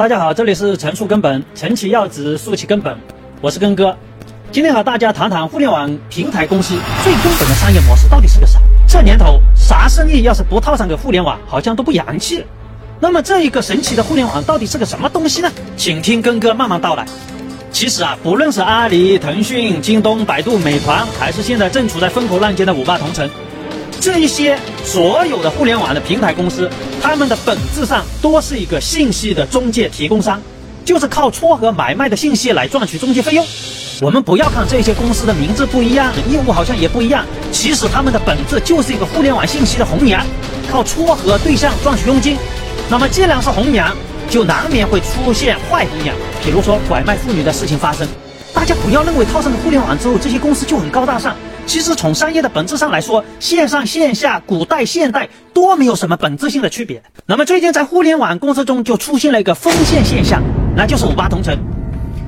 大家好，这里是陈述根本，陈其要职，树其根本，我是根哥。今天和大家谈谈互联网平台公司最根本的商业模式到底是个啥？这年头，啥生意要是不套上个互联网，好像都不洋气了。那么，这一个神奇的互联网到底是个什么东西呢？请听根哥慢慢道来。其实啊，不论是阿里、腾讯、京东、百度、美团，还是现在正处在风口浪尖的五八同城。这一些所有的互联网的平台公司，他们的本质上都是一个信息的中介提供商，就是靠撮合买卖的信息来赚取中介费用。我们不要看这些公司的名字不一样，业务好像也不一样，其实他们的本质就是一个互联网信息的红娘，靠撮合对象赚取佣金。那么既然是红娘，就难免会出现坏红娘，比如说拐卖妇女的事情发生。大家不要认为套上了互联网之后，这些公司就很高大上。其实从商业的本质上来说，线上线下、古代现代都没有什么本质性的区别。那么最近在互联网公司中就出现了一个锋线现象，那就是五八同城。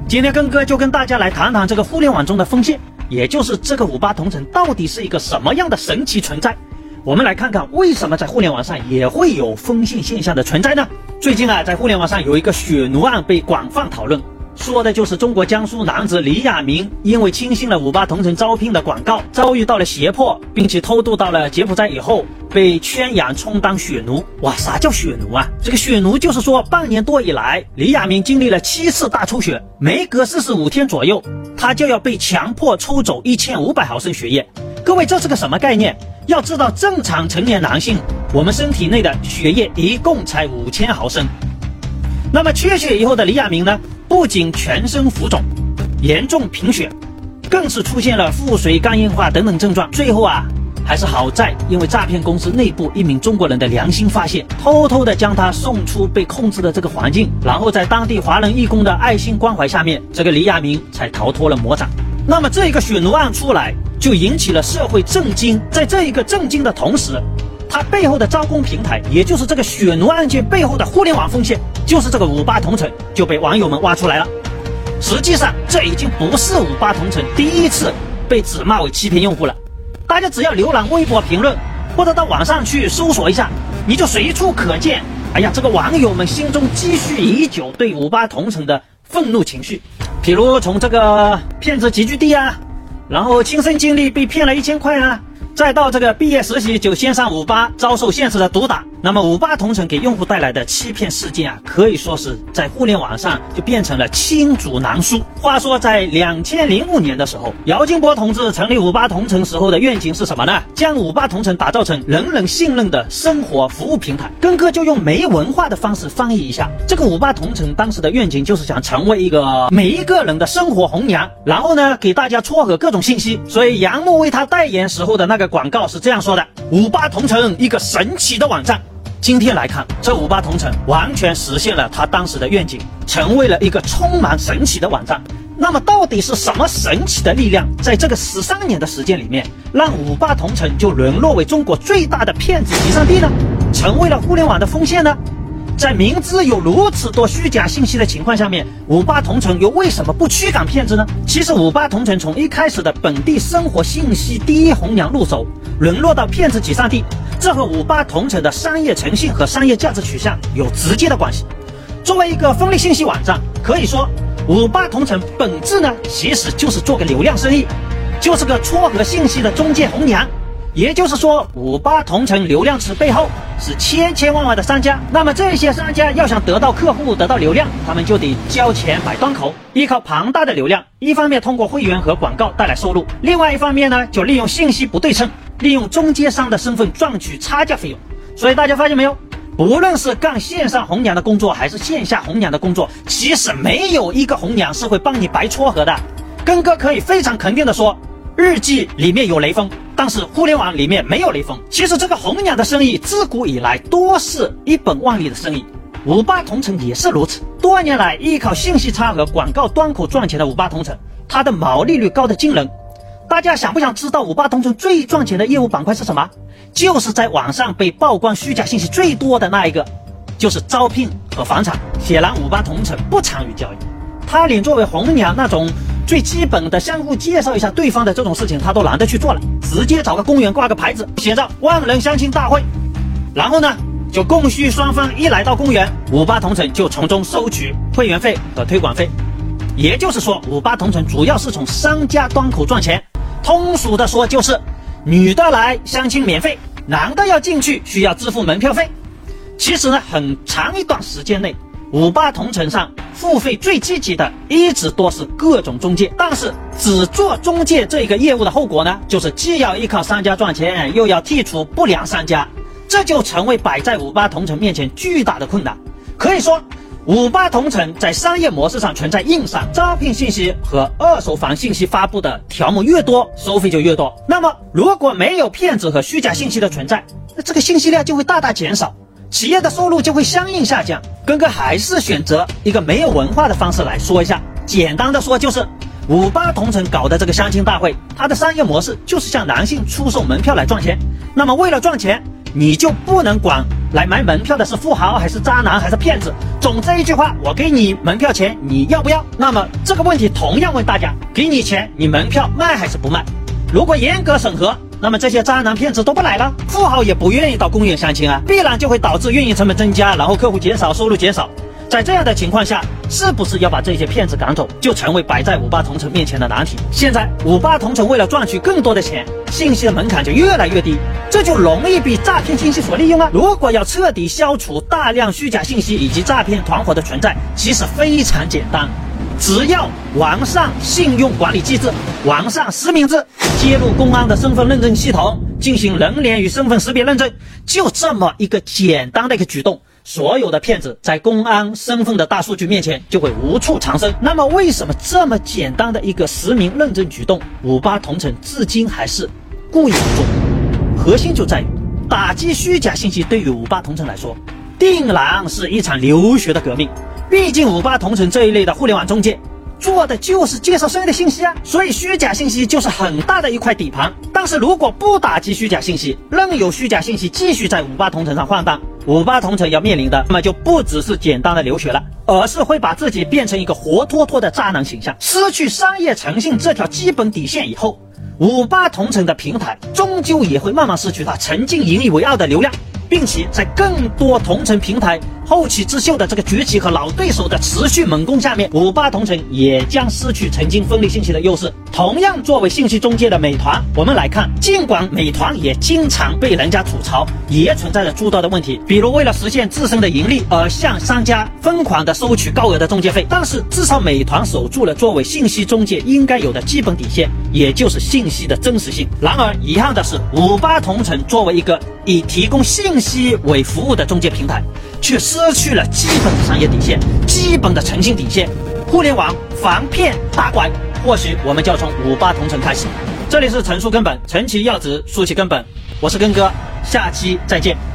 今天根哥就跟大家来谈谈这个互联网中的锋线，也就是这个五八同城到底是一个什么样的神奇存在。我们来看看为什么在互联网上也会有锋线现象的存在呢？最近啊，在互联网上有一个血奴案被广泛讨论。说的就是中国江苏男子李亚明，因为轻信了五八同城招聘的广告，遭遇到了胁迫，并且偷渡到了柬埔寨以后，被圈养充当血奴。哇，啥叫血奴啊？这个血奴就是说，半年多以来，李亚明经历了七次大出血，每隔四十五天左右，他就要被强迫抽走一千五百毫升血液。各位，这是个什么概念？要知道，正常成年男性，我们身体内的血液一共才五千毫升。那么缺血以后的李亚明呢？不仅全身浮肿、严重贫血，更是出现了腹水、肝硬化等等症状。最后啊，还是好在因为诈骗公司内部一名中国人的良心发现，偷偷的将他送出被控制的这个环境，然后在当地华人义工的爱心关怀下面，这个李亚明才逃脱了魔掌。那么这一个血奴案出来，就引起了社会震惊。在这一个震惊的同时，他背后的招工平台，也就是这个血奴案件背后的互联网风险。就是这个五八同城就被网友们挖出来了。实际上，这已经不是五八同城第一次被指骂为欺骗用户了。大家只要浏览微博评论，或者到网上去搜索一下，你就随处可见。哎呀，这个网友们心中积蓄已久对五八同城的愤怒情绪。比如从这个骗子集聚地啊，然后亲身经历被骗了一千块啊。再到这个毕业实习就先上五八，遭受现实的毒打。那么五八同城给用户带来的欺骗事件啊，可以说是在互联网上就变成了罄竹难书。话说在两千零五年的时候，姚劲波同志成立五八同城时候的愿景是什么呢？将五八同城打造成人人信任的生活服务平台。根哥就用没文化的方式翻译一下，这个五八同城当时的愿景就是想成为一个每一个人的生活红娘，然后呢给大家撮合各种信息。所以杨牧为他代言时候的那个。广告是这样说的：五八同城，一个神奇的网站。今天来看，这五八同城完全实现了他当时的愿景，成为了一个充满神奇的网站。那么，到底是什么神奇的力量，在这个十三年的时间里面，让五八同城就沦落为中国最大的骗子集散地呢？成为了互联网的风线呢？在明知有如此多虚假信息的情况下面，五八同城又为什么不驱赶骗子呢？其实五八同城从一开始的本地生活信息第一红娘入手，沦落到骗子集散地，这和五八同城的商业诚信和商业价值取向有直接的关系。作为一个分类信息网站，可以说五八同城本质呢，其实就是做个流量生意，就是个撮合信息的中介红娘。也就是说，五八同城流量池背后是千千万万的商家。那么这些商家要想得到客户、得到流量，他们就得交钱买端口，依靠庞大的流量，一方面通过会员和广告带来收入，另外一方面呢，就利用信息不对称，利用中间商的身份赚取差价费用。所以大家发现没有？不论是干线上红娘的工作，还是线下红娘的工作，其实没有一个红娘是会帮你白撮合的。根哥可以非常肯定的说，日记里面有雷锋。但是互联网里面没有雷锋。其实这个红娘的生意自古以来多是一本万利的生意，五八同城也是如此。多年来依靠信息差和广告端口赚钱的五八同城，它的毛利率高的惊人。大家想不想知道五八同城最赚钱的业务板块是什么？就是在网上被曝光虚假信息最多的那一个，就是招聘和房产。显然五八同城不参与交易，他连作为红娘那种。最基本的相互介绍一下对方的这种事情，他都懒得去做了，直接找个公园挂个牌子，写着“万人相亲大会”，然后呢，就供需双方一来到公园，五八同城就从中收取会员费和推广费。也就是说，五八同城主要是从商家端口赚钱。通俗的说，就是女的来相亲免费，男的要进去需要支付门票费。其实呢，很长一段时间内，五八同城上付费最积极的一直都是各种中介。但是只做中介这一个业务的后果呢，就是既要依靠商家赚钱，又要剔除不良商家，这就成为摆在五八同城面前巨大的困难。可以说。五八同城在商业模式上存在硬伤，招聘信息和二手房信息发布的条目越多，收费就越多。那么，如果没有骗子和虚假信息的存在，那这个信息量就会大大减少，企业的收入就会相应下降。根哥还是选择一个没有文化的方式来说一下，简单的说就是，五八同城搞的这个相亲大会，它的商业模式就是向男性出售门票来赚钱。那么，为了赚钱。你就不能管来买门票的是富豪还是渣男还是骗子？总之一句话，我给你门票钱，你要不要？那么这个问题同样问大家：给你钱，你门票卖还是不卖？如果严格审核，那么这些渣男骗子都不来了，富豪也不愿意到公园相亲啊，必然就会导致运营成本增加，然后客户减少，收入减少。在这样的情况下，是不是要把这些骗子赶走，就成为摆在五八同城面前的难题。现在五八同城为了赚取更多的钱，信息的门槛就越来越低，这就容易被诈骗信息所利用啊！如果要彻底消除大量虚假信息以及诈骗团伙的存在，其实非常简单，只要完善信用管理机制，完善实名制，接入公安的身份认证系统，进行人脸与身份识别认证，就这么一个简单的一个举动。所有的骗子在公安身份的大数据面前就会无处藏身。那么，为什么这么简单的一个实名认证举动，五八同城至今还是故意不做？核心就在于打击虚假信息。对于五八同城来说，定然是一场流血的革命。毕竟，五八同城这一类的互联网中介做的就是介绍生意的信息啊，所以虚假信息就是很大的一块底盘。但是如果不打击虚假信息，任由虚假信息继续在五八同城上晃荡，五八同城要面临的，那么就不只是简单的流血了，而是会把自己变成一个活脱脱的渣男形象。失去商业诚信这条基本底线以后，五八同城的平台终究也会慢慢失去它曾经引以为傲的流量。并且在更多同城平台后起之秀的这个崛起和老对手的持续猛攻下面，五八同城也将失去曾经分立信息的优势。同样作为信息中介的美团，我们来看，尽管美团也经常被人家吐槽，也存在着诸多的问题，比如为了实现自身的盈利而向商家疯狂的收取高额的中介费。但是至少美团守住了作为信息中介应该有的基本底线，也就是信息的真实性。然而遗憾的是，五八同城作为一个以提供信息为服务的中介平台，却失去了基本的商业底线、基本的诚信底线。互联网防骗打拐，或许我们就要从五八同城开始。这里是陈述根本，陈其要职，树其根本。我是根哥，下期再见。